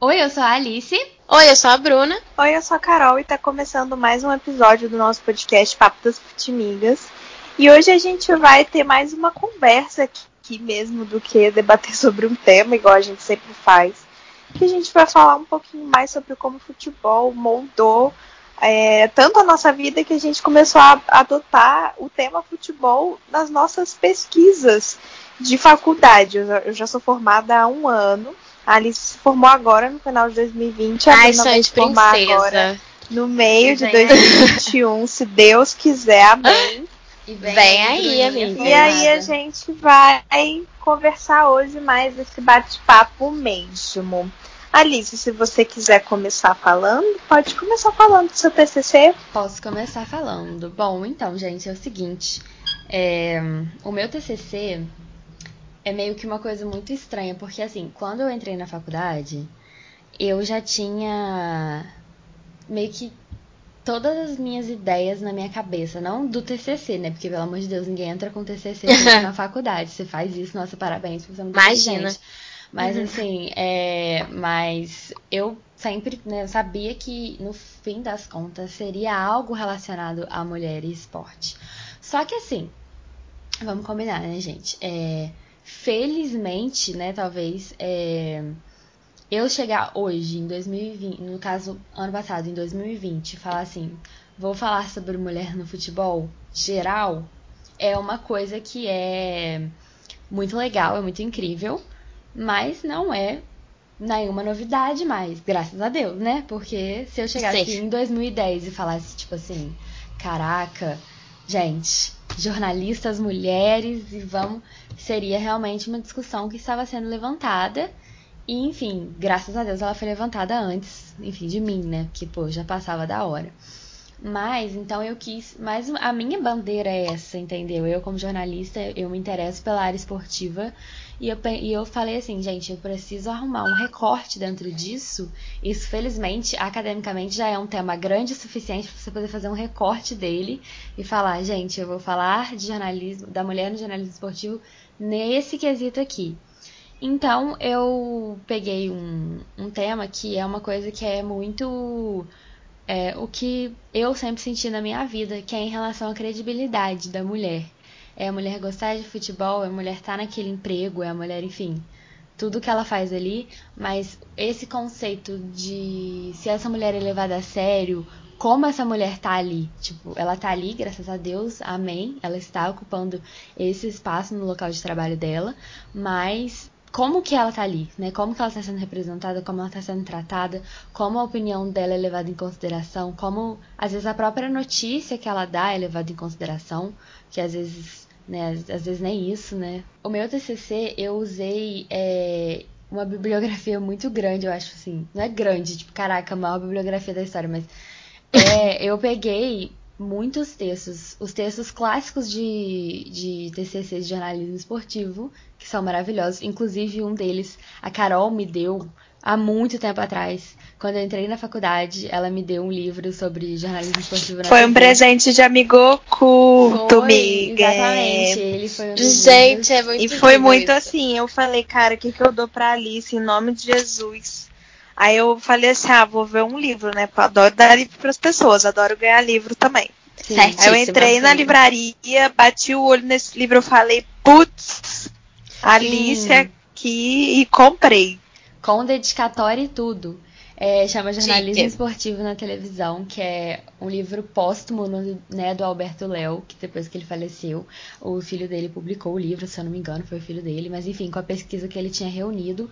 Oi, eu sou a Alice. Oi, eu sou a Bruna. Oi, eu sou a Carol e tá começando mais um episódio do nosso podcast Papo das Pitimigas. E hoje a gente vai ter mais uma conversa aqui mesmo do que debater sobre um tema, igual a gente sempre faz. Que a gente vai falar um pouquinho mais sobre como o futebol moldou é, tanto a nossa vida que a gente começou a adotar o tema futebol nas nossas pesquisas de faculdade. Eu já sou formada há um ano Alice se formou agora no final de 2020. A Ai, vai se formar princesa. agora no meio de 2021, se Deus quiser, amém. E vem, vem aí, amiga. E aí a gente vai conversar hoje mais esse bate-papo mesmo. Alice, se você quiser começar falando, pode começar falando do seu TCC. Posso começar falando. Bom, então, gente, é o seguinte. É, o meu TCC é meio que uma coisa muito estranha, porque assim, quando eu entrei na faculdade, eu já tinha meio que todas as minhas ideias na minha cabeça, não do TCC, né? Porque pelo amor de Deus, ninguém entra com TCC na faculdade. Você faz isso, nossa, parabéns, você é muito Imagina. Mas uhum. assim, é, mas eu sempre né, sabia que no fim das contas seria algo relacionado a mulher e esporte. Só que assim, vamos combinar, né, gente? É, felizmente, né, talvez, é, eu chegar hoje, em 2020, no caso, ano passado, em 2020, falar assim, vou falar sobre mulher no futebol geral, é uma coisa que é muito legal, é muito incrível, mas não é nenhuma novidade mais, graças a Deus, né? Porque se eu chegasse Sim. em 2010 e falasse, tipo assim, caraca, gente, jornalistas mulheres e vamos seria realmente uma discussão que estava sendo levantada. E enfim graças a Deus ela foi levantada antes enfim de mim né? Que pô já passava da hora. Mas então eu quis mas a minha bandeira é essa entendeu? Eu como jornalista eu me interesso pela área esportiva e eu, e eu falei assim, gente, eu preciso arrumar um recorte dentro disso. Isso, felizmente, academicamente já é um tema grande o suficiente para você poder fazer um recorte dele e falar, gente, eu vou falar de jornalismo, da mulher no jornalismo esportivo nesse quesito aqui. Então, eu peguei um, um tema que é uma coisa que é muito. É, o que eu sempre senti na minha vida, que é em relação à credibilidade da mulher é a mulher gostar de futebol, é a mulher estar tá naquele emprego, é a mulher, enfim, tudo que ela faz ali, mas esse conceito de se essa mulher é levada a sério, como essa mulher tá ali, tipo, ela tá ali, graças a Deus, amém, ela está ocupando esse espaço no local de trabalho dela, mas como que ela tá ali, né? Como que ela está sendo representada, como ela está sendo tratada, como a opinião dela é levada em consideração, como às vezes a própria notícia que ela dá é levada em consideração, que às vezes né? Às vezes nem isso, né? O meu TCC eu usei é, uma bibliografia muito grande, eu acho assim. Não é grande, tipo, caraca, a maior bibliografia da história, mas é, eu peguei muitos textos, os textos clássicos de, de TCC de jornalismo esportivo, que são maravilhosos. Inclusive, um deles, a Carol me deu há muito tempo atrás. Quando eu entrei na faculdade, ela me deu um livro sobre jornalismo esportivo na Foi TV. um presente de amigo culto, amiga. Exatamente, ele foi um Gente, é muito E foi muito isso. assim, eu falei, cara, o que, que eu dou pra Alice em nome de Jesus? Aí eu falei assim, ah, vou ver um livro, né? Porque eu adoro dar livro pras pessoas, adoro ganhar livro também. Aí eu entrei na livraria, bati o olho nesse livro, eu falei, putz, Alice aqui e comprei com dedicatória e tudo. É, chama Jornalismo Chique. Esportivo na Televisão, que é um livro póstumo né, do Alberto Léo, que depois que ele faleceu, o filho dele publicou o livro, se eu não me engano, foi o filho dele, mas enfim, com a pesquisa que ele tinha reunido.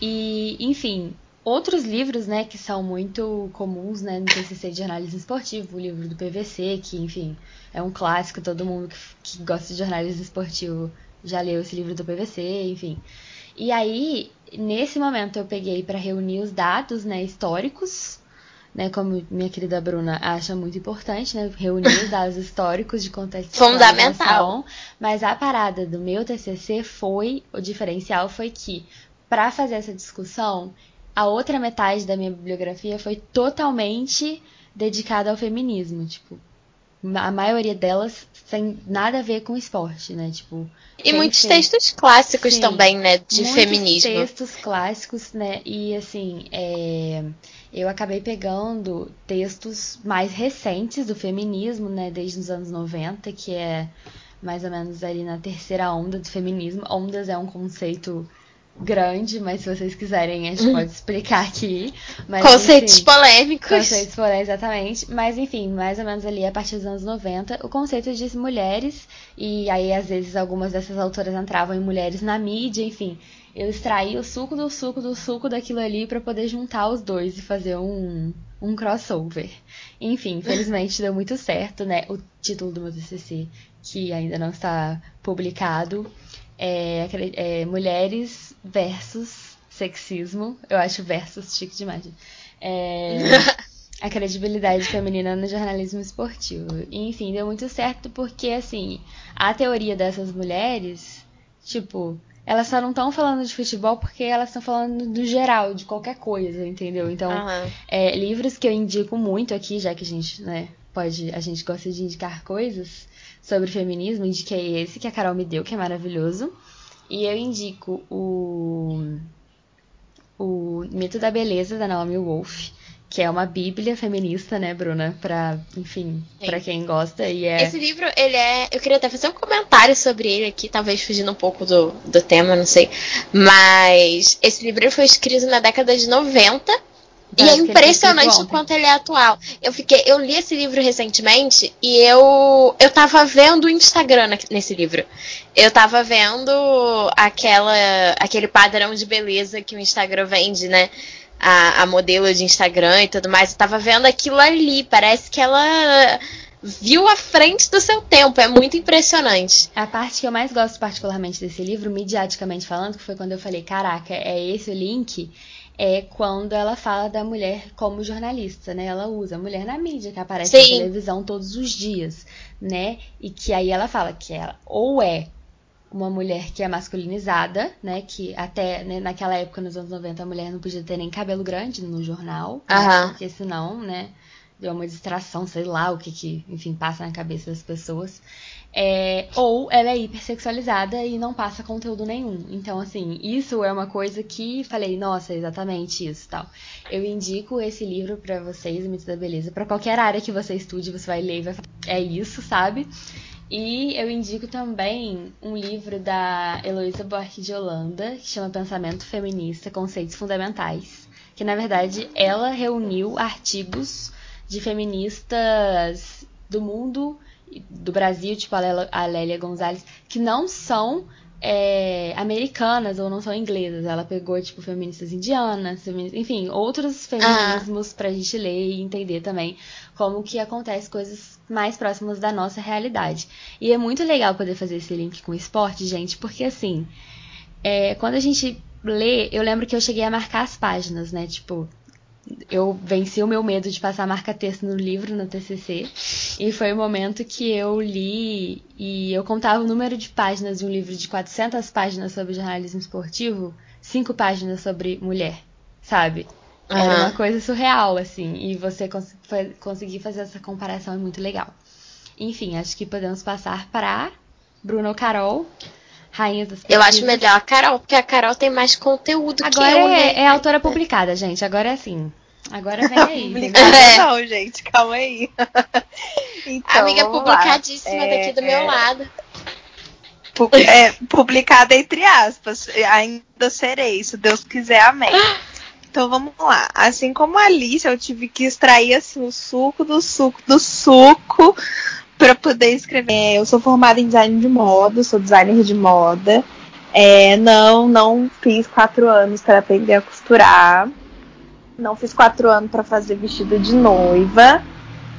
E, enfim, outros livros, né, que são muito comuns, né, no TCC de jornalismo esportivo, o livro do PVC, que, enfim, é um clássico, todo mundo que, que gosta de jornalismo esportivo já leu esse livro do PVC, enfim. E aí, nesse momento, eu peguei para reunir os dados né, históricos, né, como minha querida Bruna acha muito importante, né, reunir os dados históricos de contexto Fundamental. Mas a parada do meu TCC foi, o diferencial foi que, para fazer essa discussão, a outra metade da minha bibliografia foi totalmente dedicada ao feminismo, tipo, a maioria delas sem nada a ver com esporte, né? Tipo. E muitos textos clássicos Sim, também, né? De muitos feminismo. textos clássicos, né? E assim, é, eu acabei pegando textos mais recentes do feminismo, né? Desde os anos 90, que é mais ou menos ali na terceira onda do feminismo. Ondas é um conceito grande, mas se vocês quiserem, a gente pode explicar aqui. Mas, Conceitos enfim, polêmicos. Conceitos polêmicos, exatamente. Mas, enfim, mais ou menos ali a partir dos anos 90, o conceito de mulheres, e aí às vezes algumas dessas autoras entravam em mulheres na mídia, enfim. Eu extraí o suco do suco do suco daquilo ali para poder juntar os dois e fazer um, um crossover. Enfim, infelizmente deu muito certo, né? O título do meu TCC, que ainda não está publicado, é, é Mulheres versus Sexismo. Eu acho versus chique demais. É, a credibilidade feminina no jornalismo esportivo. E, enfim, deu muito certo porque, assim, a teoria dessas mulheres, tipo, elas só não estão falando de futebol porque elas estão falando do geral, de qualquer coisa, entendeu? Então, Aham. é, livros que eu indico muito aqui, já que a gente, né, pode, a gente gosta de indicar coisas sobre feminismo, indiquei esse que a Carol me deu, que é maravilhoso. E eu indico o o Mito da Beleza da Naomi Wolf, que é uma bíblia feminista, né, Bruna, Pra, enfim, pra quem gosta e é Esse livro, ele é. Eu queria até fazer um comentário sobre ele aqui, talvez fugindo um pouco do, do tema, não sei. Mas esse livro foi escrito na década de 90. E é impressionante o quanto ele é atual. Eu fiquei, eu li esse livro recentemente e eu eu tava vendo o Instagram nesse livro. Eu tava vendo aquela aquele padrão de beleza que o Instagram vende, né? A, a modelo de Instagram e tudo mais. Eu tava vendo aquilo ali. Parece que ela viu à frente do seu tempo. É muito impressionante. A parte que eu mais gosto particularmente desse livro, mediaticamente falando, que foi quando eu falei, caraca, é esse o link, é quando ela fala da mulher como jornalista, né? Ela usa a mulher na mídia, que aparece na Sim. televisão todos os dias, né? E que aí ela fala que ela ou é uma mulher que é masculinizada, né? Que até né, naquela época, nos anos 90, a mulher não podia ter nem cabelo grande no jornal, né, porque senão, né? Deu uma distração, sei lá o que que, enfim, passa na cabeça das pessoas. É, ou ela é hipersexualizada e não passa conteúdo nenhum. Então, assim, isso é uma coisa que falei, nossa, exatamente isso tal. Eu indico esse livro pra vocês, O Mito da Beleza, pra qualquer área que você estude, você vai ler e vai falar, é isso, sabe? E eu indico também um livro da Heloísa Buarque de Holanda, que chama Pensamento Feminista, Conceitos Fundamentais. Que, na verdade, ela reuniu artigos de feministas do mundo, do Brasil, tipo a Lélia- a Lélia Gonzalez, que não são é, americanas ou não são inglesas. Ela pegou, tipo, feministas indianas, femini- enfim, outros feminismos pra gente ler e entender também como que acontece coisas mais próximas da nossa realidade. E é muito legal poder fazer esse link com o esporte, gente, porque assim, é, quando a gente lê, eu lembro que eu cheguei a marcar as páginas, né? Tipo, eu venci o meu medo de passar marca-texto no livro, no TCC, e foi o momento que eu li e eu contava o número de páginas de um livro de 400 páginas sobre jornalismo esportivo, cinco páginas sobre mulher, sabe? Era Aham. uma coisa surreal, assim, e você cons conseguir fazer essa comparação é muito legal. Enfim, acho que podemos passar para Bruno Carol, rainhas das Eu acho melhor a Carol, porque a Carol tem mais conteúdo que Agora eu, é, né? é autora publicada, gente. Agora é assim. Agora vem aí. entendeu? Publicada É. não, gente, calma aí. então, Amiga vamos lá. publicadíssima É, daqui do meu é, lado. pu- é, publicada entre aspas. Ainda serei, se Deus quiser, amém. Então vamos lá. Assim como a Alice, eu tive que extrair assim, o suco do suco do suco para poder escrever. É, eu sou formada em design de moda, sou designer de moda. É, não, não fiz quatro anos para aprender a costurar. Não fiz quatro anos para fazer vestido de noiva.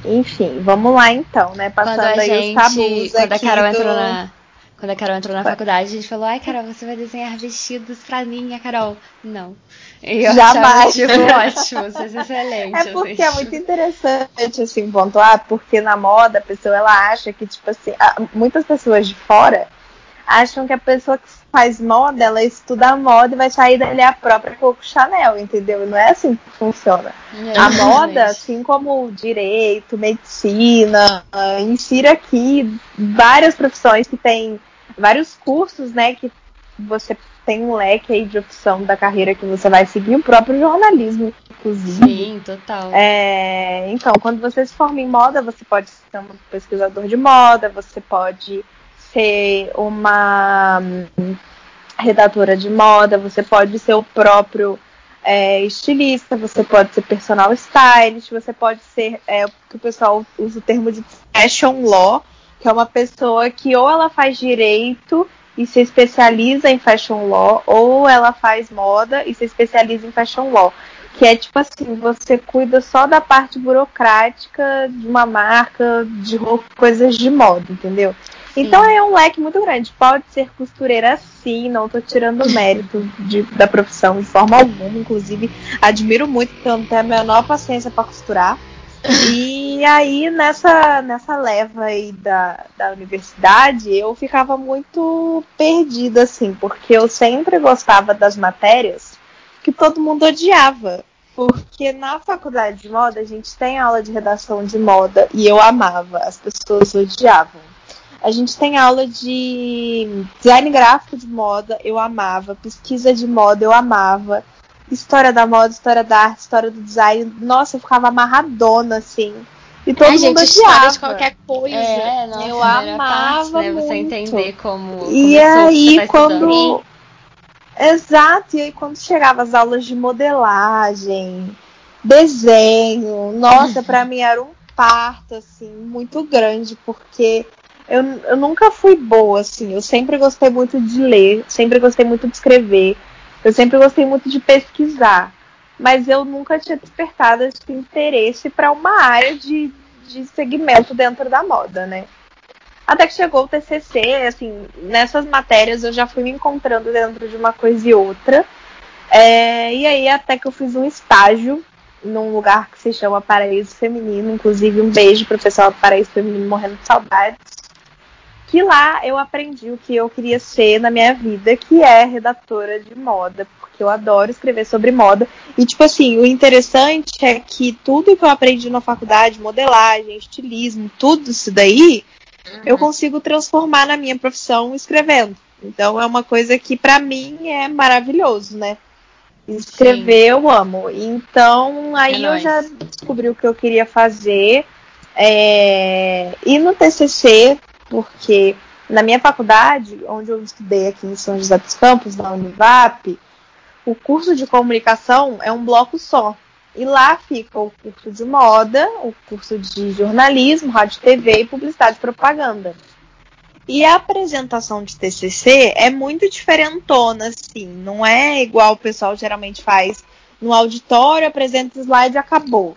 Enfim, vamos lá então, né? Quando Passando a aí gente. os tabus Quando a Carol do... entrou na. Quando a Carol entrou na faculdade, a gente falou, ai, Carol, você vai desenhar vestidos pra mim, a Carol. Não. E eu Jamais. achava, tipo, ótimo, isso é excelente. É porque assim, é muito interessante, assim, pontuar, porque na moda a pessoa ela acha que, tipo assim, muitas pessoas de fora acham que a pessoa que faz moda, ela estuda moda e vai sair dali a própria Coco Chanel, entendeu? Não é assim que funciona. É, a moda, assim como direito, medicina, insira aqui várias profissões que tem vários cursos, né, que você tem um leque aí de opção da carreira que você vai seguir, o próprio jornalismo, inclusive. Sim, total. É, então, quando você se forma em moda, você pode ser um pesquisador de moda, você pode ser uma redatora de moda, você pode ser o próprio é, estilista, você pode ser personal stylist, você pode ser é, que o pessoal usa o termo de fashion law, que é uma pessoa que ou ela faz direito e se especializa em fashion law, ou ela faz moda e se especializa em fashion law. Que é tipo assim, você cuida só da parte burocrática de uma marca, de coisas de moda, entendeu? Sim. Então é um leque muito grande. Pode ser costureira sim, não tô tirando mérito de, da profissão de forma alguma. Inclusive, admiro muito, porque eu não tenho a menor paciência para costurar. E aí, nessa, nessa leva aí da, da universidade, eu ficava muito perdida, assim, porque eu sempre gostava das matérias que todo mundo odiava. Porque na faculdade de moda a gente tem aula de redação de moda e eu amava, as pessoas odiavam. A gente tem aula de design gráfico de moda, eu amava, pesquisa de moda, eu amava história da moda, história da arte, história do design. Nossa, eu ficava amarradona, assim. E todo Ai, mundo gente, odiava. de qualquer coisa. É, nossa, eu amava parte, né, Você entender como, como E aí, tá quando... Exato, e aí quando chegava as aulas de modelagem, desenho, nossa, para mim era um parto, assim, muito grande, porque eu, eu nunca fui boa, assim, eu sempre gostei muito de ler, sempre gostei muito de escrever, eu sempre gostei muito de pesquisar, mas eu nunca tinha despertado esse interesse para uma área de, de segmento dentro da moda, né? Até que chegou o TCC, assim, nessas matérias eu já fui me encontrando dentro de uma coisa e outra. É, e aí até que eu fiz um estágio num lugar que se chama Paraíso Feminino, inclusive um beijo pro pessoal do Paraíso Feminino morrendo de saudades que lá eu aprendi o que eu queria ser na minha vida, que é redatora de moda, porque eu adoro escrever sobre moda. E, tipo assim, o interessante é que tudo que eu aprendi na faculdade, modelagem, estilismo, tudo isso daí, uhum. eu consigo transformar na minha profissão escrevendo. Então é uma coisa que para mim é maravilhoso, né? Escrever Sim. eu amo. Então aí é eu já descobri o que eu queria fazer. É... E no TCC porque na minha faculdade, onde eu estudei aqui em São José dos Campos, na Univap, o curso de comunicação é um bloco só. E lá fica o curso de moda, o curso de jornalismo, rádio TV e publicidade e propaganda. E a apresentação de TCC é muito diferentona, assim. Não é igual o pessoal geralmente faz no auditório, apresenta o slide e acabou.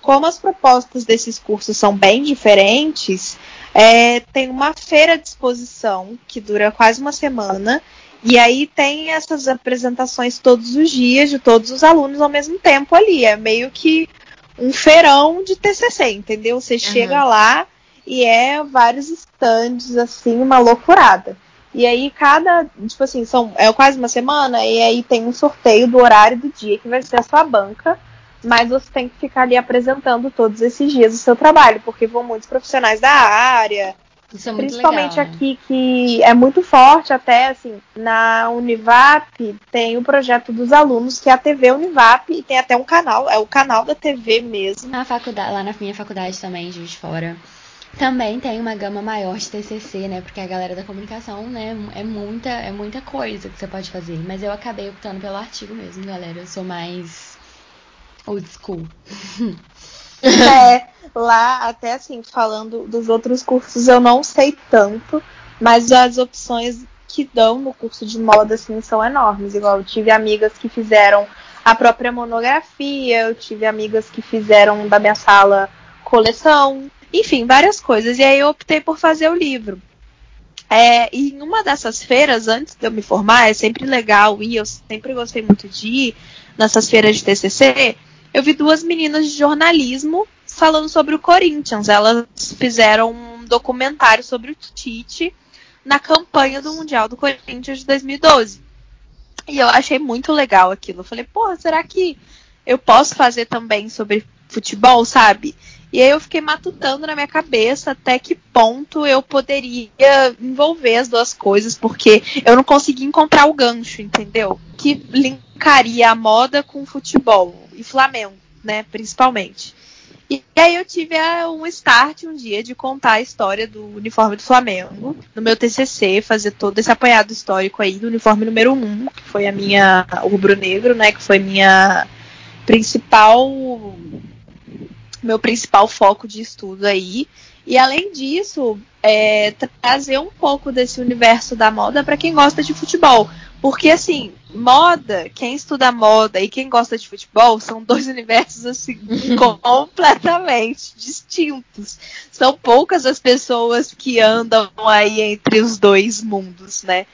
Como as propostas desses cursos são bem diferentes, é, tem uma feira de exposição que dura quase uma semana. E aí tem essas apresentações todos os dias de todos os alunos ao mesmo tempo ali. É meio que um feirão de TCC, entendeu? Você uhum. chega lá e é vários estandes, assim, uma loucurada. E aí cada, tipo assim, são, é quase uma semana e aí tem um sorteio do horário do dia que vai ser a sua banca mas você tem que ficar ali apresentando todos esses dias o seu trabalho, porque vão muitos profissionais da área. Isso é muito principalmente legal, né? aqui que é muito forte até assim na Univap tem o projeto dos alunos que é a TV Univap e tem até um canal é o canal da TV mesmo na faculdade lá na minha faculdade também de fora também tem uma gama maior de TCC, né? Porque a galera da comunicação, né, é muita, é muita coisa que você pode fazer. Mas eu acabei optando pelo artigo mesmo, galera. Eu sou mais Old school. é, lá até assim, falando dos outros cursos, eu não sei tanto, mas as opções que dão no curso de moda assim são enormes. Igual eu tive amigas que fizeram a própria monografia, eu tive amigas que fizeram da minha sala coleção, enfim, várias coisas. E aí eu optei por fazer o livro. É, e em uma dessas feiras, antes de eu me formar, é sempre legal ir, eu sempre gostei muito de ir nessas feiras de TCC, eu vi duas meninas de jornalismo falando sobre o Corinthians. Elas fizeram um documentário sobre o Tite na campanha do Mundial do Corinthians de 2012. E eu achei muito legal aquilo. Eu falei, porra, será que eu posso fazer também sobre futebol, sabe? E aí eu fiquei matutando na minha cabeça até que ponto eu poderia envolver as duas coisas, porque eu não consegui encontrar o gancho, entendeu? Que linkaria a moda com futebol e Flamengo, né, principalmente. E aí eu tive um start um dia de contar a história do uniforme do Flamengo no meu TCC, fazer todo esse apanhado histórico aí do uniforme número 1, que foi a minha o rubro-negro, né, que foi minha principal meu principal foco de estudo aí. E além disso, é, trazer um pouco desse universo da moda para quem gosta de futebol. Porque, assim, moda, quem estuda moda e quem gosta de futebol são dois universos, assim, completamente distintos. São poucas as pessoas que andam aí entre os dois mundos, né?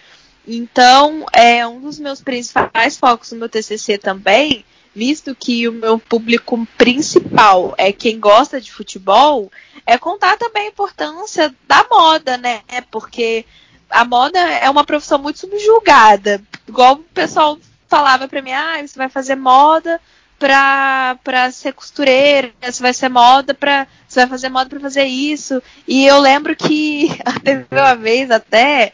Então, é um dos meus principais focos no meu TCC também visto que o meu público principal é quem gosta de futebol, é contar também a importância da moda, né? Porque a moda é uma profissão muito subjulgada. Igual o pessoal falava para mim, ah, você vai fazer moda pra, pra ser costureira, você vai ser moda pra. Você vai fazer moda pra fazer isso. E eu lembro que teve uma vez até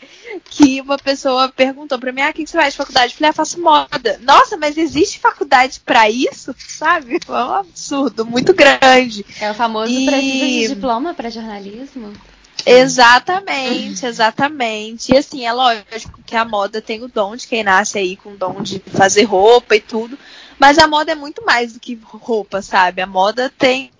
que uma pessoa perguntou pra mim, ah, o que você faz de faculdade? Eu falei, ah, faço moda. Nossa, mas existe faculdade para isso? Sabe? Foi um absurdo, muito grande. É o famoso e... precisa de diploma para jornalismo? Exatamente, exatamente. E assim, é lógico que a moda tem o dom de quem nasce aí com o dom de fazer roupa e tudo. Mas a moda é muito mais do que roupa, sabe? A moda tem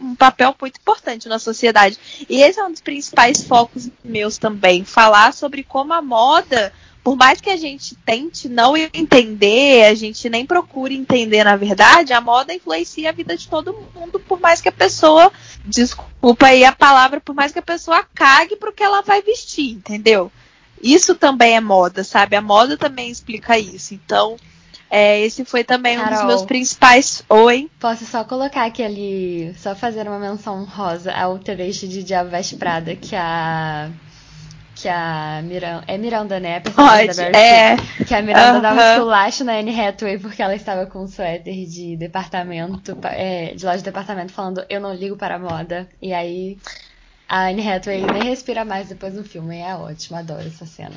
um papel muito importante na sociedade. E esse é um dos principais focos meus também. Falar sobre como a moda, por mais que a gente tente não entender, a gente nem procure entender na verdade, a moda influencia a vida de todo mundo, por mais que a pessoa, desculpa aí a palavra, por mais que a pessoa cague pro que ela vai vestir, entendeu? Isso também é moda, sabe? A moda também explica isso. Então, é, esse foi também Carol, um dos meus principais. Oi. Posso só colocar aquele. Só fazer uma menção rosa ao trecho de Diabo Veste Prada que a. Que a Miranda. É Miranda, né? A personagem Pode, da é. Que a Miranda dava esculacho na Anne Hathaway porque ela estava com um suéter de departamento. É, de loja de departamento falando eu não ligo para a moda. E aí a Anne Hathaway nem respira mais depois do filme. É ótimo, adoro essa cena.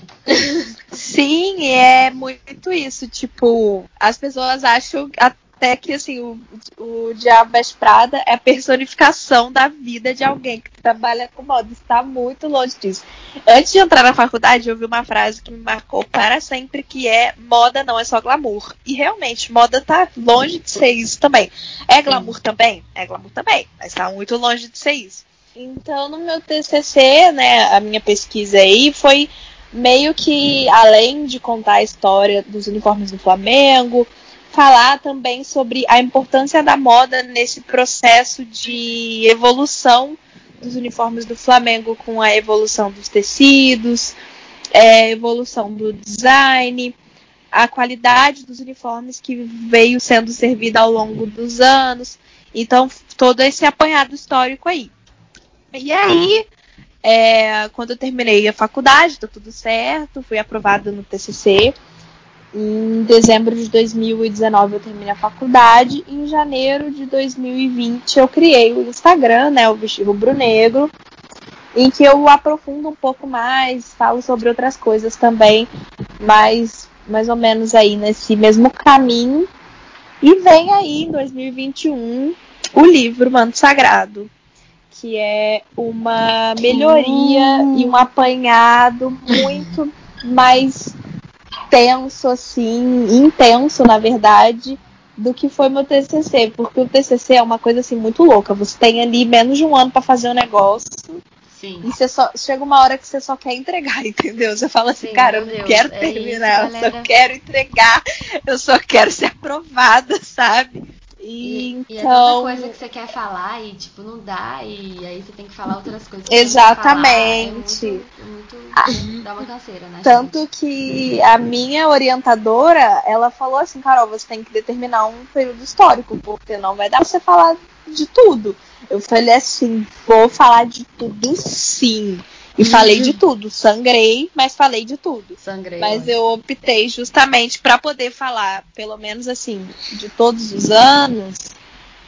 Sim, é muito isso. Tipo, as pessoas acham até que assim, o, o Diabo Veste Prada é a personificação da vida de alguém que trabalha com moda. Está muito longe disso. Antes de entrar na faculdade, eu ouvi uma frase que me marcou para sempre, que é moda não é só glamour. E realmente, moda tá longe de ser isso também. É glamour também? É glamour também, mas está muito longe de ser isso. Então, no meu TCC, né, a minha pesquisa aí foi meio que, além de contar a história dos uniformes do Flamengo, falar também sobre a importância da moda nesse processo de evolução dos uniformes do Flamengo com a evolução dos tecidos, é, evolução do design, a qualidade dos uniformes que veio sendo servida ao longo dos anos. Então, todo esse apanhado histórico aí. E aí, é, quando eu terminei a faculdade, deu tudo certo, fui aprovada no TCC. Em dezembro de 2019 eu terminei a faculdade. Em janeiro de 2020 eu criei o Instagram, né, o Vestir Rubro Negro, em que eu aprofundo um pouco mais, falo sobre outras coisas também, mas mais ou menos aí nesse mesmo caminho. E vem aí em 2021 o livro Manto Sagrado, que é uma melhoria e um apanhado muito mais tenso, assim, intenso, na verdade, do que foi meu TCC, porque o TCC é uma coisa assim muito louca. Você tem ali menos de um ano para fazer um negócio. Sim. E você só chega uma hora que você só quer entregar, entendeu? Você fala assim, Sim, cara, eu não Deus, quero é terminar, isso, eu só quero entregar, eu só quero ser aprovada, sabe? E, então... e é tanta coisa que você quer falar e, tipo, não dá, e aí você tem que falar outras coisas. Exatamente. É muito, muito ah, dá uma canseira, né? Tanto gente? que a minha orientadora, ela falou assim, Carol, você tem que determinar um período histórico, porque não vai dar pra você falar de tudo. Eu falei assim, vou falar de tudo sim. E falei de tudo. Sangrei, mas falei de tudo. Sangrei. Mas eu optei justamente para poder falar, pelo menos assim, de todos os anos.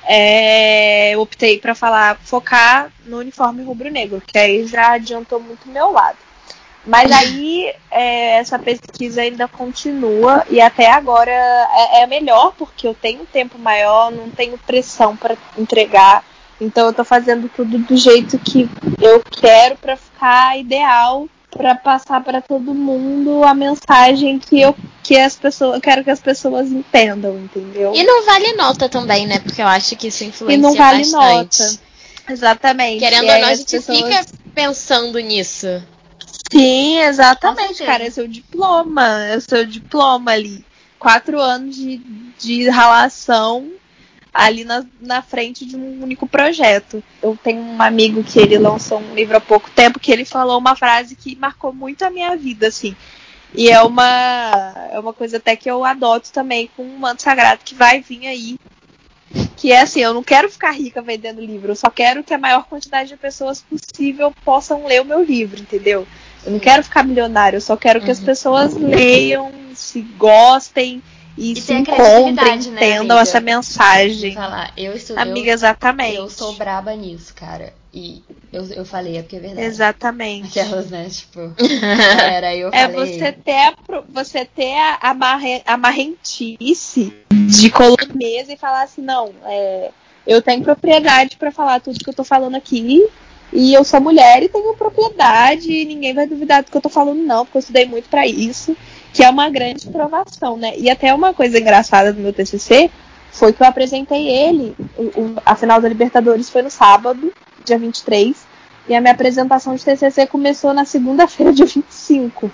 é, eu optei para falar, focar no uniforme rubro-negro, que aí já adiantou muito o meu lado. Mas aí é, essa pesquisa ainda continua e até agora é, é melhor porque eu tenho tempo maior, não tenho pressão para entregar. Então eu tô fazendo tudo do jeito que eu quero para ficar ideal para passar para todo mundo a mensagem que eu que as pessoas eu quero que as pessoas entendam, entendeu? E não vale nota também, né? Porque eu acho que isso influencia E não vale bastante. nota. Exatamente. Querendo ou não, a gente pessoas- fica pensando nisso. Sim, exatamente, cara. É seu diploma. É o seu diploma ali. Quatro anos de, de relação ali na, na frente de um único projeto. Eu tenho um amigo que ele lançou um livro há pouco tempo que ele falou uma frase que marcou muito a minha vida, assim. E é uma, é uma coisa até que eu adoto também com um manto sagrado que vai vir aí. Que é assim, eu não quero ficar rica vendendo livro, eu só quero que a maior quantidade de pessoas possível possam ler o meu livro, entendeu? Eu não quero ficar milionário, eu só quero que as Uhum. pessoas leiam, se gostem e, E se encontrem, né, entendam essa mensagem. falar, eu estudo, Amiga, exatamente. eu sou braba nisso, cara. E eu, eu falei, é porque é verdade. Exatamente. Aquelas, né, tipo, era eu É falei. você ter a, você ter a, a, marre, a marrentice de colocar mesa e falar assim, não, é, eu tenho propriedade pra falar tudo que eu tô falando aqui. E eu sou mulher e tenho propriedade, e ninguém vai duvidar do que eu tô falando, não, porque eu estudei muito pra isso, que é uma grande provação, né? E até uma coisa engraçada do meu TCC foi que eu apresentei ele, o, o- a final da Libertadores foi no sábado, dia 23, e a minha apresentação de TCC começou na segunda-feira, dia 25.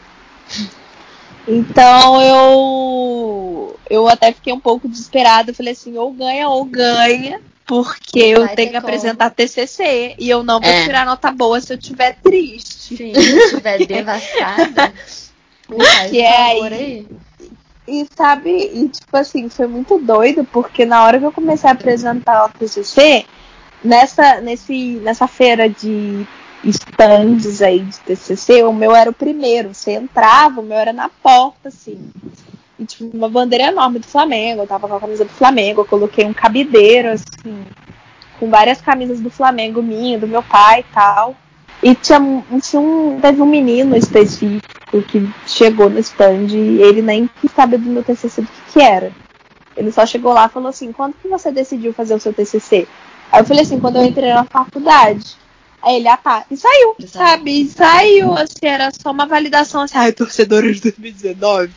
Então eu eu até fiquei um pouco desesperada, falei assim, ou ganha ou ganha, porque eu Vai tenho que apresentar TCC e eu não vou É. tirar nota boa se eu estiver triste. Sim, se eu estiver devastada, Que é aí. aí. E sabe, e tipo assim, foi muito doido, porque na hora que eu comecei a apresentar o TCC, nessa, nesse, nessa feira de stands aí de TCC, o meu era o primeiro. Você entrava, o meu era na porta, assim. E tinha uma bandeira enorme do Flamengo, eu tava com a camisa do Flamengo, eu coloquei um cabideiro, assim, com várias camisas do Flamengo minha, do meu pai e tal. E tinha, um- tinha um, teve um menino específico que chegou no stand e ele nem saber do meu TCC do que, que era. Ele só chegou lá e falou assim: quando que você decidiu fazer o seu TCC? Aí eu falei assim: quando eu entrei na faculdade. Aí ele, ah tá, e saiu, Exato. sabe? E saiu, assim, era só uma validação assim, ai, torcedora de 2019.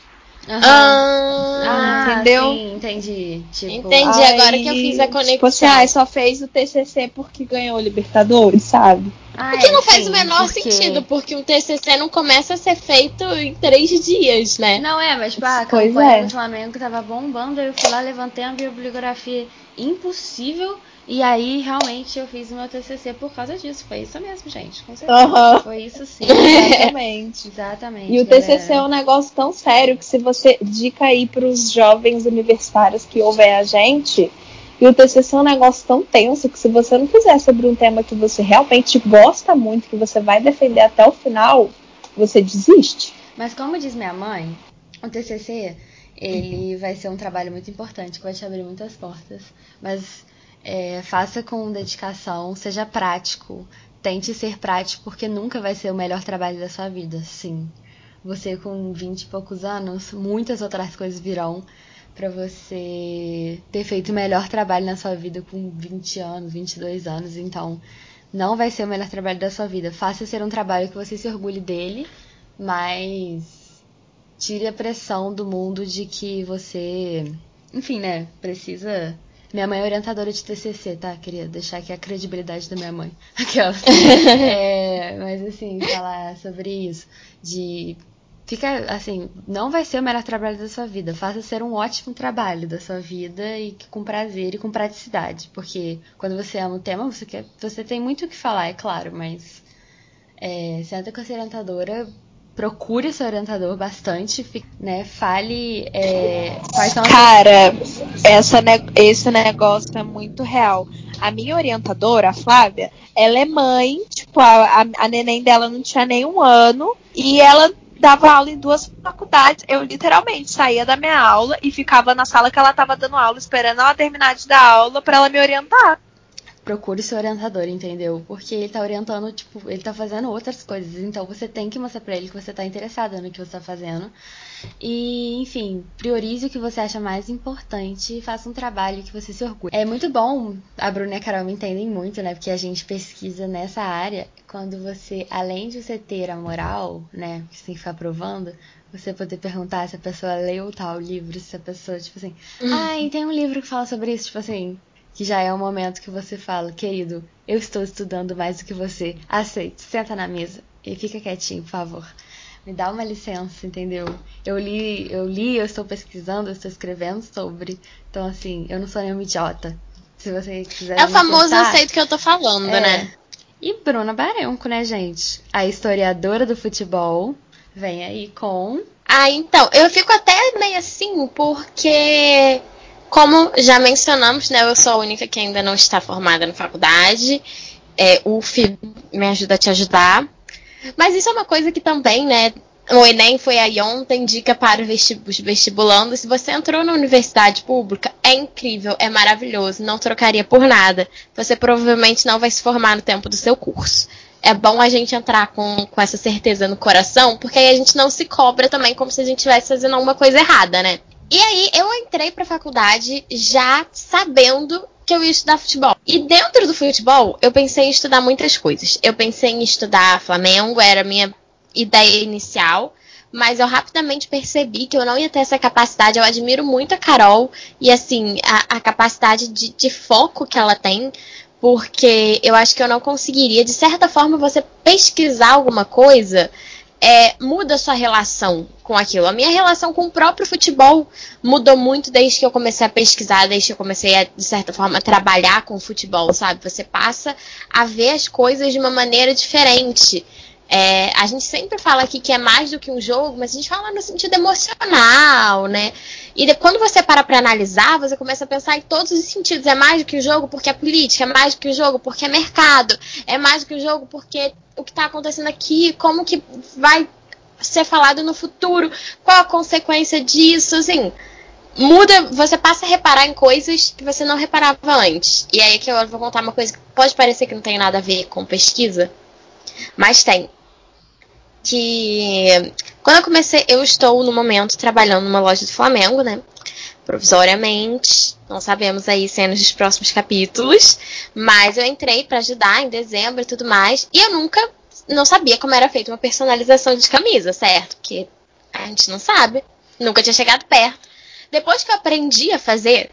Aham. Ah, Ah, entendeu? Sim, entendi. Tipo, Entendi. agora que eu fiz a Tipo conexão. assim, ai, só fez o TCC porque ganhou o Libertadores, sabe? Ah, O que é, não faz sim, o menor porque- sentido, porque um TCC não começa a ser feito em três dias, né? Não é, mas tipo, a Pois campanha é. do Flamengo tava bombando, aí eu fui lá, levantei uma bibliografia impossível, e aí realmente eu fiz o meu TCC por causa disso. Foi isso mesmo, gente, com certeza. Foi isso sim. Exatamente. Exatamente. E o galera. TCC é um negócio tão sério que se você dica aí pros jovens universitários que ouvem a gente, e o TCC é um negócio tão tenso que se você não fizer sobre um tema que você realmente gosta muito, que você vai defender até o final, você desiste. Mas como diz minha mãe, o TCC, ele vai ser um trabalho muito importante, que vai te abrir muitas portas. Mas é, faça com dedicação, seja prático. Tente ser prático, porque nunca vai ser o melhor trabalho da sua vida, sim. Você com 20 e poucos anos, muitas outras coisas virão para você ter feito o melhor trabalho na sua vida com 20 anos, 22 anos. Então, não vai ser o melhor trabalho da sua vida. Faça ser um trabalho que você se orgulhe dele, mas tire a pressão do mundo de que você, enfim, né, precisa. Minha mãe é orientadora de TCC, tá? Queria deixar aqui a credibilidade da minha mãe. Aquela. É, mas assim, falar sobre isso. De. Fica assim, não vai ser o melhor trabalho da sua vida. Faça ser um ótimo trabalho da sua vida e com prazer e com praticidade. Porque quando você ama o tema, você quer. Você tem muito o que falar, é claro, mas é, senta com a sua orientadora, procure seu orientador bastante, né? Fale é, quais são Cara, essa ne- esse negócio é muito real. A minha orientadora, a Flávia, ela é mãe, tipo, a, a, a neném dela não tinha nem um ano e ela dava aula em duas faculdades. Eu literalmente saía da minha aula e ficava na sala que ela estava dando aula, esperando ela terminar de dar aula para ela me orientar procure seu orientador, entendeu? Porque ele tá orientando, tipo, ele tá fazendo outras coisas. Então você tem que mostrar pra ele que você tá interessada no que você tá fazendo. E, enfim, priorize o que você acha mais importante e faça um trabalho que você se orgulhe. É muito bom, a Bruna e a Carol me entendem muito, né? Porque a gente pesquisa nessa área. Quando você, além de você ter a moral, né? Que você tem que ficar provando, você poder perguntar se a pessoa leu tal livro, se a pessoa, tipo assim, uhum. ai, ah, tem um livro que fala sobre isso, tipo assim, que já é o momento que você fala, querido, eu estou estudando mais do que você. Aceite, senta na mesa e fica quietinho, por favor. Me dá uma licença, entendeu? Eu li, eu li, eu estou pesquisando, eu estou escrevendo sobre. Então, assim, eu não sou nenhuma idiota. Se você quiser. É o famoso contar, aceito que eu tô falando, é. né? E Bruna Barenco, né, gente? A historiadora do futebol. Vem aí com. Ah, então. Eu fico até meio assim, porque como já mencionamos, né, eu sou a única que ainda não está formada na faculdade. É, o FIB me ajuda a te ajudar. Mas isso é uma coisa que também, né, o Enem foi aí ontem, dica para os vestibulandos. Se você entrou na universidade pública, é incrível, é maravilhoso, não trocaria por nada. Você provavelmente não vai se formar no tempo do seu curso. É bom a gente entrar com, com essa certeza no coração, porque aí a gente não se cobra também como se a gente estivesse fazendo alguma coisa errada, né? E aí eu entrei pra faculdade já sabendo que eu ia estudar futebol. E dentro do futebol, eu pensei em estudar muitas coisas. Eu pensei em estudar Flamengo, era a minha ideia inicial. Mas eu rapidamente percebi que eu não ia ter essa capacidade. Eu admiro muito a Carol e, assim, a, a capacidade de, de foco que ela tem porque eu acho que eu não conseguiria. De certa forma, você pesquisar alguma coisa é, muda sua relação com aquilo. A minha relação com o próprio futebol mudou muito desde que eu comecei a pesquisar, desde que eu comecei a, de certa forma, trabalhar com o futebol, sabe? Você passa a ver as coisas de uma maneira diferente. É, a gente sempre fala aqui que é mais do que um jogo, mas a gente fala no sentido emocional, né? E quando você para para analisar, você começa a pensar em todos os sentidos. É mais do que o jogo porque é política, é mais do que o jogo porque é mercado, é mais do que o jogo porque o que está acontecendo aqui, como que vai ser falado no futuro, qual a consequência disso, assim. Muda, você passa a reparar em coisas que você não reparava antes. E aí que eu vou contar uma coisa que pode parecer que não tem nada a ver com pesquisa, mas tem que quando eu comecei, eu estou no momento trabalhando numa loja do Flamengo, né? Provisoriamente, não sabemos aí cenas dos próximos capítulos, mas eu entrei para ajudar em dezembro e tudo mais, e eu nunca não sabia como era feita uma personalização de camisa, certo? Porque a gente não sabe, nunca tinha chegado perto. Depois que eu aprendi a fazer,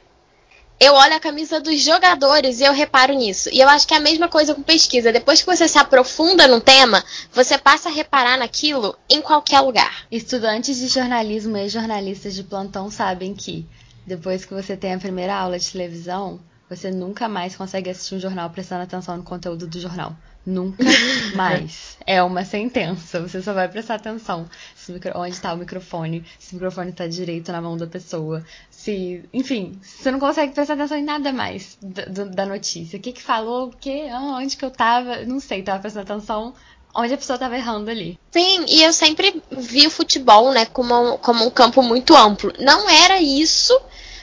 eu olho a camisa dos jogadores e eu reparo nisso. E eu acho que é a mesma coisa com pesquisa. Depois que você se aprofunda no tema, você passa a reparar naquilo em qualquer lugar. Estudantes de jornalismo e jornalistas de plantão sabem que depois que você tem a primeira aula de televisão, você nunca mais consegue assistir um jornal prestando atenção no conteúdo do jornal. Nunca mais. É uma sentença. Você só vai prestar atenção micro... onde está o microfone, se o microfone está direito na mão da pessoa, se. Enfim, você não consegue prestar atenção em nada mais da, da notícia. O que que falou, o que, onde que eu tava, não sei, tava prestando atenção onde a pessoa estava errando ali. Sim, e eu sempre vi o futebol, né, como, como um campo muito amplo. Não era isso,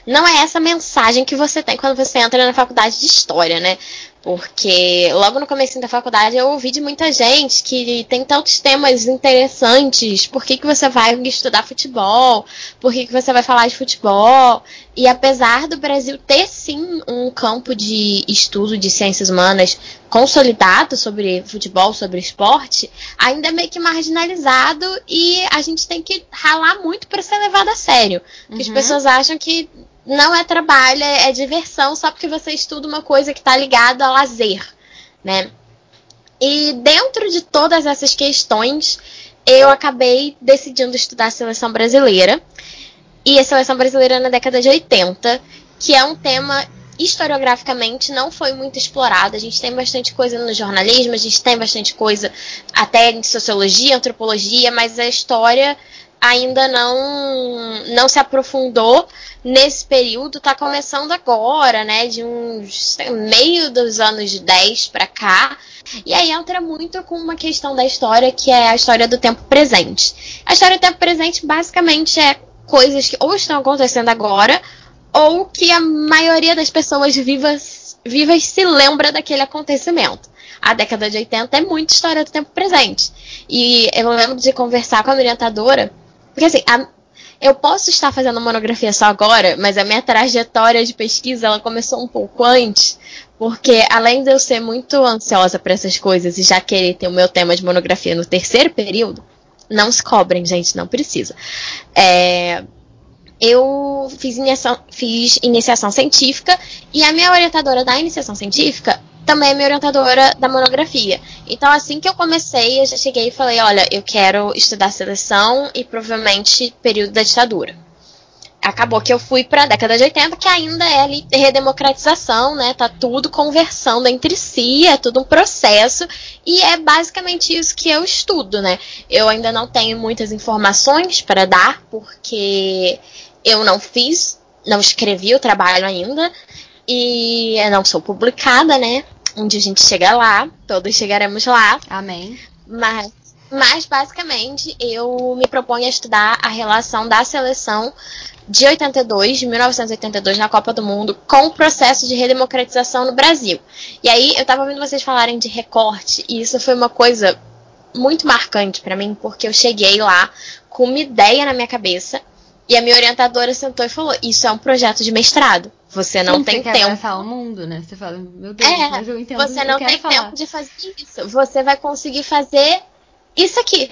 não é essa mensagem que você tem quando você entra na faculdade de história, né? Porque logo no começo da faculdade eu ouvi de muita gente que tem tantos temas interessantes. Por que, que você vai estudar futebol? Por que, que você vai falar de futebol? E apesar do Brasil ter sim um campo de estudo de ciências humanas consolidado sobre futebol, sobre esporte, ainda é meio que marginalizado e a gente tem que ralar muito para ser levado a sério. Porque uhum. as pessoas acham que não é trabalho, é, é diversão só porque você estuda uma coisa que está ligada a lazer, né? E dentro de todas essas questões, eu acabei decidindo estudar a seleção brasileira. E a seleção brasileira na década de 80, que é um tema historiograficamente não foi muito explorado. A gente tem bastante coisa no jornalismo, a gente tem bastante coisa até em sociologia, antropologia, mas a história ainda não, não se aprofundou nesse período, tá começando agora, né? De uns meio dos anos 10 para cá. E aí entra muito com uma questão da história, que é a história do tempo presente. A história do tempo presente basicamente é coisas que ou estão acontecendo agora, ou que a maioria das pessoas vivas, vivas se lembra daquele acontecimento. A década de 80 é muito história do tempo presente. E eu lembro de conversar com a orientadora, porque assim, a, eu posso estar fazendo monografia só agora, mas a minha trajetória de pesquisa ela começou um pouco antes, porque além de eu ser muito ansiosa para essas coisas e já querer ter o meu tema de monografia no terceiro período, não se cobrem, gente, não precisa. É, eu fiz iniciação, fiz iniciação científica e a minha orientadora da iniciação científica também é minha orientadora da monografia. Então, assim que eu comecei, eu já cheguei e falei: olha, eu quero estudar seleção e provavelmente período da ditadura. Acabou que eu fui para a década de 80, que ainda é ali redemocratização, né? Tá tudo conversando entre si, é tudo um processo, e é basicamente isso que eu estudo, né? Eu ainda não tenho muitas informações para dar, porque eu não fiz, não escrevi o trabalho ainda, e eu não sou publicada, né? Um dia a gente chega lá, todos chegaremos lá. Amém. Mas, mas basicamente eu me proponho a estudar a relação da seleção de 82, de 1982, na Copa do Mundo, com o processo de redemocratização no Brasil. E aí eu tava ouvindo vocês falarem de recorte, e isso foi uma coisa muito marcante para mim, porque eu cheguei lá com uma ideia na minha cabeça, e a minha orientadora sentou e falou: Isso é um projeto de mestrado. Você não Sim, tem você tempo. Quer o mundo, né? Você fala, meu Deus, é, mas eu entendo Você não tem falar. tempo de fazer isso. Você vai conseguir fazer isso aqui.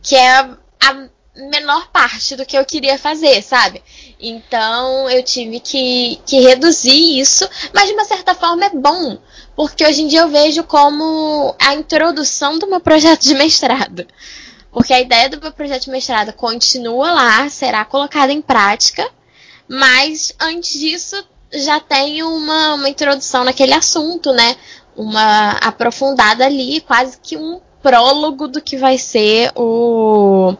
Que é a, a menor parte do que eu queria fazer, sabe? Então eu tive que, que reduzir isso, mas de uma certa forma é bom, porque hoje em dia eu vejo como a introdução do meu projeto de mestrado. Porque a ideia do meu projeto de mestrado continua lá, será colocada em prática, mas antes disso já tem uma, uma introdução naquele assunto, né? Uma aprofundada ali, quase que um prólogo do que vai ser o,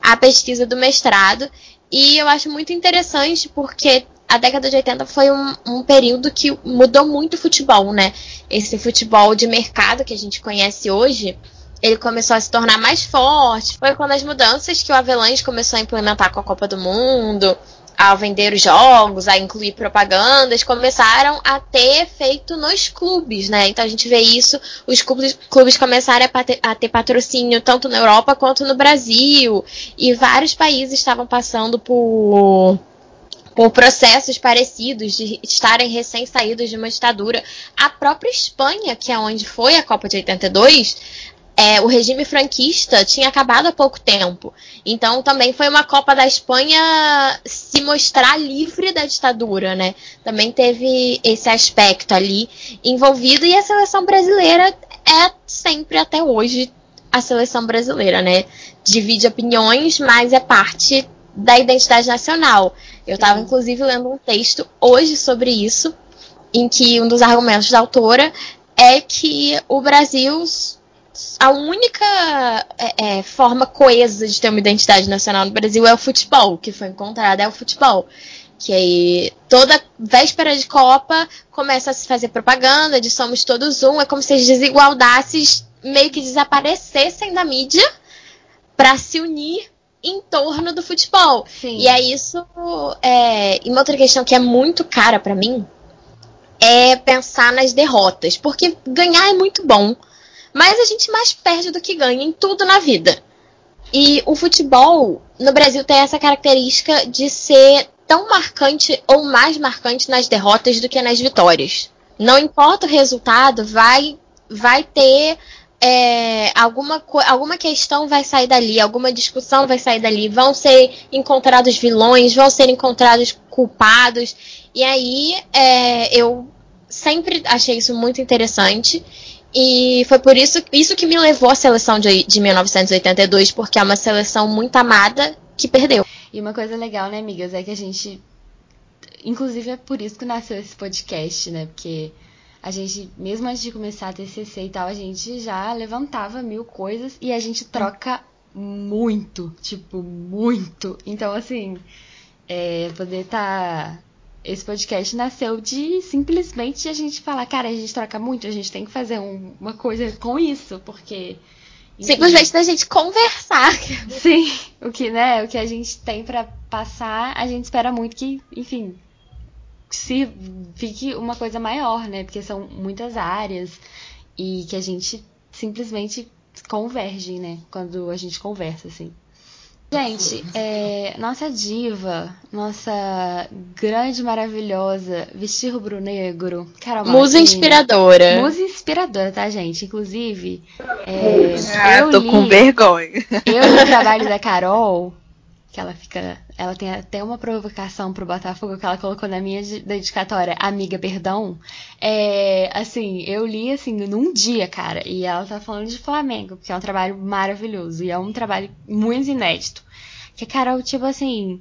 a pesquisa do mestrado. E eu acho muito interessante porque a década de 80 foi um, um, período que mudou muito o futebol, né? Esse futebol de mercado que a gente conhece hoje, ele começou a se tornar mais forte. Foi quando as mudanças que o Avalanche começou a implementar com a Copa do Mundo, ao vender os jogos, a incluir propagandas, começaram a ter efeito nos clubes, né? Então a gente vê isso, os clubes, clubes começaram a ter, a ter patrocínio tanto na Europa quanto no Brasil, e vários países estavam passando por por processos parecidos de estarem recém-saídos de uma ditadura. A própria Espanha, que é onde foi a Copa de 82, é, o regime franquista tinha acabado há pouco tempo. Então também foi uma Copa da Espanha se mostrar livre da ditadura, né? Também teve esse aspecto ali envolvido e a seleção brasileira é sempre até hoje a seleção brasileira, né? Divide opiniões, mas é parte da identidade nacional. Eu estava inclusive lendo um texto hoje sobre isso, em que um dos argumentos da autora é que o Brasil a única é, é, forma coesa de ter uma identidade nacional no Brasil é o futebol, que foi encontrada é o futebol. Que aí toda véspera de Copa começa a se fazer propaganda de somos todos um, é como se as desigualdades meio que desaparecessem da mídia para se unir em torno do futebol. Sim. E é isso. É, e uma outra questão que é muito cara para mim é pensar nas derrotas, porque ganhar é muito bom mas a gente mais perde do que ganha em tudo na vida. E o futebol no Brasil tem essa característica de ser tão marcante ou mais marcante nas derrotas do que nas vitórias. Não importa o resultado, vai, vai ter é, alguma, alguma questão vai sair dali, alguma discussão vai sair dali, vão ser encontrados vilões, vão ser encontrados culpados. E aí é, eu sempre achei isso muito interessante. E foi por isso, isso que me levou à seleção de, de 1982, porque é uma seleção muito amada que perdeu. E uma coisa legal, né, amigas, é que a gente. Inclusive é por isso que nasceu esse podcast, né? Porque a gente, mesmo antes de começar a TCC e tal, a gente já levantava mil coisas e a gente troca muito, tipo, muito. Então, assim, é, poder estar. Tá... Esse podcast nasceu de simplesmente a gente falar, cara, a gente troca muito, a gente tem que fazer um, uma coisa com isso, porque. Simplesmente da gente conversar. Sim, o que, né, o que a gente tem para passar, a gente espera muito que, enfim, se fique uma coisa maior, né? Porque são muitas áreas e que a gente simplesmente converge, né? Quando a gente conversa, assim. Gente, é, nossa diva, nossa grande, maravilhosa, vestir rubro-negro, Carol Musa inspiradora. Musa inspiradora, tá, gente? Inclusive, é, ah, eu tô li, com vergonha. Eu li o trabalho da Carol que ela fica. Ela tem até uma provocação pro Botafogo que ela colocou na minha dedicatória, Amiga Perdão. É, assim, eu li assim num dia, cara, e ela tá falando de Flamengo, que é um trabalho maravilhoso, e é um trabalho muito inédito. Que a Carol, tipo assim,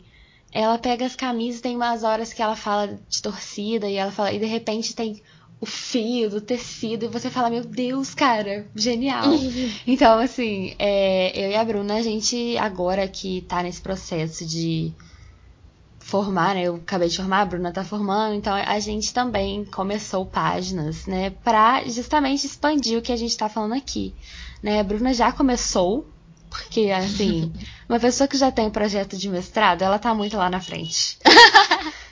ela pega as camisas, tem umas horas que ela fala de torcida, e ela fala, e de repente tem o fio do tecido e você fala, meu Deus, cara, genial. Então, assim, é, eu e a Bruna, a gente agora que tá nesse processo de formar, né? Eu acabei de formar, a Bruna tá formando, então a gente também começou páginas, né, pra justamente expandir o que a gente tá falando aqui. Né? A Bruna já começou, porque, assim, uma pessoa que já tem um projeto de mestrado, ela tá muito lá na frente.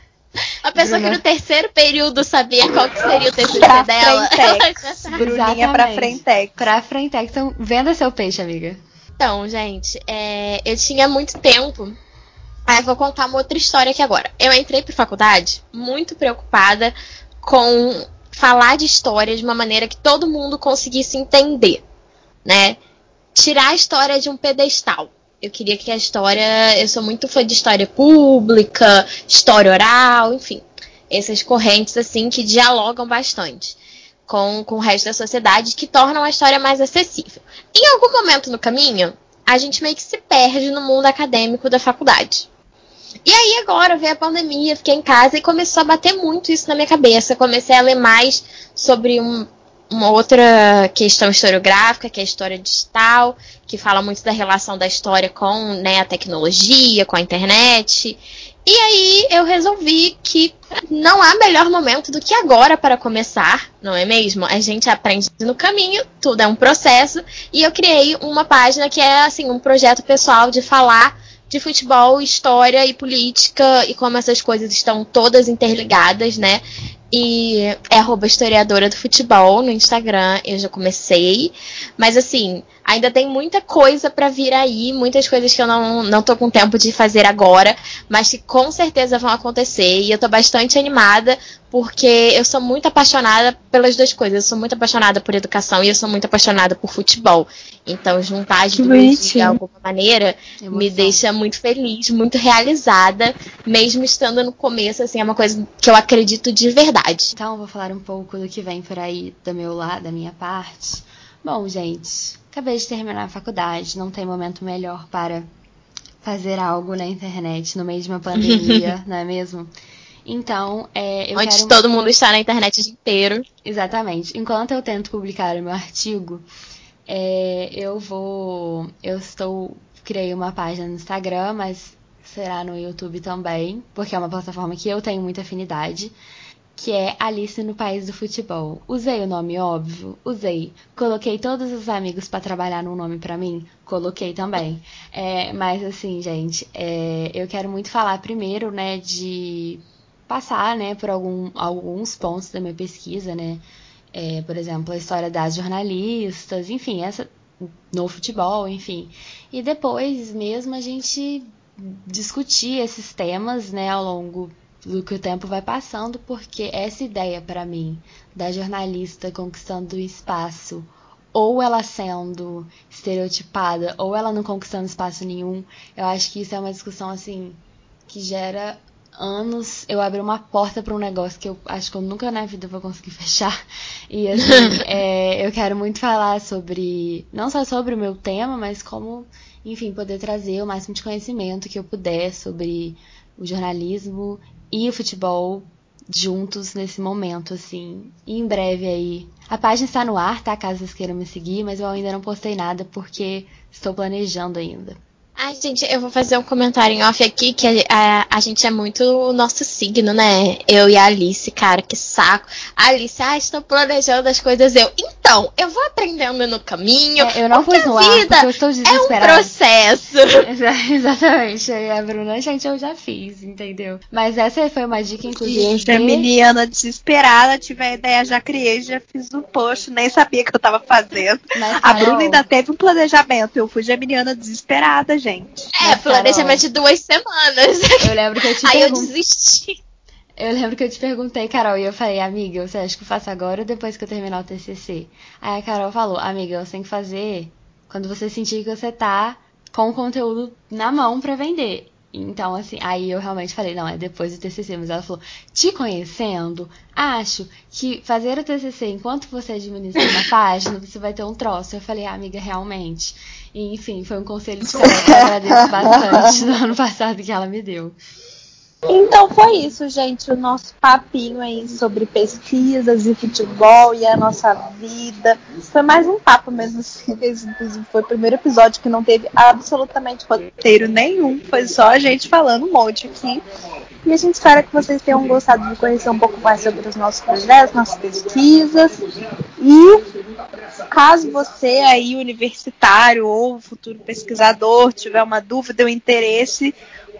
A pessoa Bruna... que no terceiro período sabia qual que seria o TCC pra dela. Frentex. Bruninha pra Frentex. Pra Frentex. Então, venda seu peixe, amiga. Então, gente, é, eu tinha muito tempo. Aí vou contar uma outra história aqui agora. Eu entrei pra faculdade muito preocupada com falar de história de uma maneira que todo mundo conseguisse entender, né? Tirar a história de um pedestal eu queria que a história. Eu sou muito fã de história pública, história oral, enfim. Essas correntes, assim, que dialogam bastante com, com o resto da sociedade, que tornam a história mais acessível. Em algum momento no caminho, a gente meio que se perde no mundo acadêmico da faculdade. E aí agora veio a pandemia, fiquei em casa e começou a bater muito isso na minha cabeça. Comecei a ler mais sobre um, uma outra questão historiográfica, que é a história digital, que fala muito da relação da história com né, a tecnologia, com a internet. E aí eu resolvi que não há melhor momento do que agora para começar, não é mesmo? A gente aprende no caminho, tudo é um processo, e eu criei uma página que é assim um projeto pessoal de falar de futebol, história e política e como essas coisas estão todas interligadas, né? E é arroba historiadora do futebol no Instagram. Eu já comecei. Mas assim, ainda tem muita coisa para vir aí, muitas coisas que eu não, não tô com tempo de fazer agora, mas que com certeza vão acontecer. E eu tô bastante animada, porque eu sou muito apaixonada pelas duas coisas. Eu sou muito apaixonada por educação e eu sou muito apaixonada por futebol. Então, juntar as duas de alguma maneira Emoção. me deixa muito feliz, muito realizada, mesmo estando no começo, assim, é uma coisa que eu acredito de verdade. Então, vou falar um pouco do que vem por aí do meu lado, da minha parte. Bom, gente, acabei de terminar a faculdade, não tem momento melhor para fazer algo na internet no meio de uma pandemia, não é mesmo? Então, é, eu Onde quero... todo mundo está na internet o dia inteiro. Exatamente. Enquanto eu tento publicar o meu artigo, é, eu vou. Eu estou. Criei uma página no Instagram, mas será no YouTube também, porque é uma plataforma que eu tenho muita afinidade. Que é Alice no País do Futebol. Usei o nome óbvio? Usei. Coloquei todos os amigos para trabalhar num nome para mim? Coloquei também. É, mas assim, gente, é, eu quero muito falar primeiro, né, de passar, né, por algum, alguns pontos da minha pesquisa, né, é, por exemplo, a história das jornalistas, enfim, essa no futebol, enfim. E depois mesmo a gente discutir esses temas, né, ao longo do que o tempo vai passando, porque essa ideia para mim da jornalista conquistando espaço, ou ela sendo estereotipada, ou ela não conquistando espaço nenhum, eu acho que isso é uma discussão assim que gera anos eu abri uma porta para um negócio que eu acho que eu nunca na vida vou conseguir fechar. E assim, é, eu quero muito falar sobre, não só sobre o meu tema, mas como, enfim, poder trazer o máximo de conhecimento que eu puder sobre o jornalismo e o futebol juntos nesse momento, assim. E em breve aí. A página está no ar, tá? Caso vocês queiram me seguir, mas eu ainda não postei nada porque estou planejando ainda. Ai, gente, eu vou fazer um comentário em off aqui, que a, a, a, gente é muito o nosso signo, né? Eu e a Alice, cara, que saco. A Alice, ah, estou planejando as coisas. Eu, então, eu vou aprendendo no caminho. É, eu não pus no ar, porque eu estou desesperada. É um processo. Exatamente. A Bruna, gente, eu já fiz, entendeu? Mas essa foi uma dica, inclusive. Gente, a menina desesperada, tive a ideia, já criei, já fiz um post, nem sabia que eu tava fazendo. Mas, a Bruna ainda teve um planejamento. Eu fui geminiana desesperada, gente. É, planejamento de duas semanas. Eu lembro que eu te Aí pergun... eu desisti. Eu lembro que eu te perguntei, Carol, e eu falei, amiga, você acha que eu faço agora ou depois que eu terminar o TCC? Aí a Carol falou, amiga, você tem que fazer quando você sentir que você tá com o conteúdo na mão para vender. Então, assim, aí eu realmente falei, não, é depois do TCC. Mas ela falou, te conhecendo, acho que fazer o TCC enquanto você administra uma página, você vai ter um troço. Eu falei, ah, amiga, realmente. E, enfim, foi um conselho que eu agradeço bastante no ano passado que ela me deu. Então foi isso, gente. O nosso papinho aí sobre pesquisas e futebol e a nossa vida. Foi mais um papo mesmo, assim. Inclusive, foi o primeiro episódio que não teve absolutamente roteiro nenhum. Foi só a gente falando um monte aqui. E a gente espera que vocês tenham gostado de conhecer um pouco mais sobre os nossos projetos, nossas pesquisas. E caso você aí, universitário ou futuro pesquisador, tiver uma dúvida ou interesse,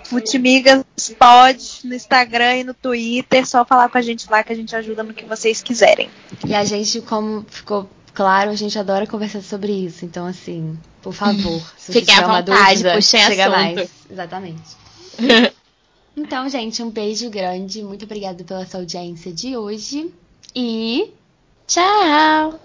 Futimigas pode no Instagram e no Twitter, só falar com a gente lá que a gente ajuda no que vocês quiserem. E a gente, como ficou claro, a gente adora conversar sobre isso. Então, assim, por favor, se Fiquem à vontade, dúvida, puxem chega assunto. mais. Exatamente. então, gente, um beijo grande. Muito obrigada pela sua audiência de hoje. E tchau!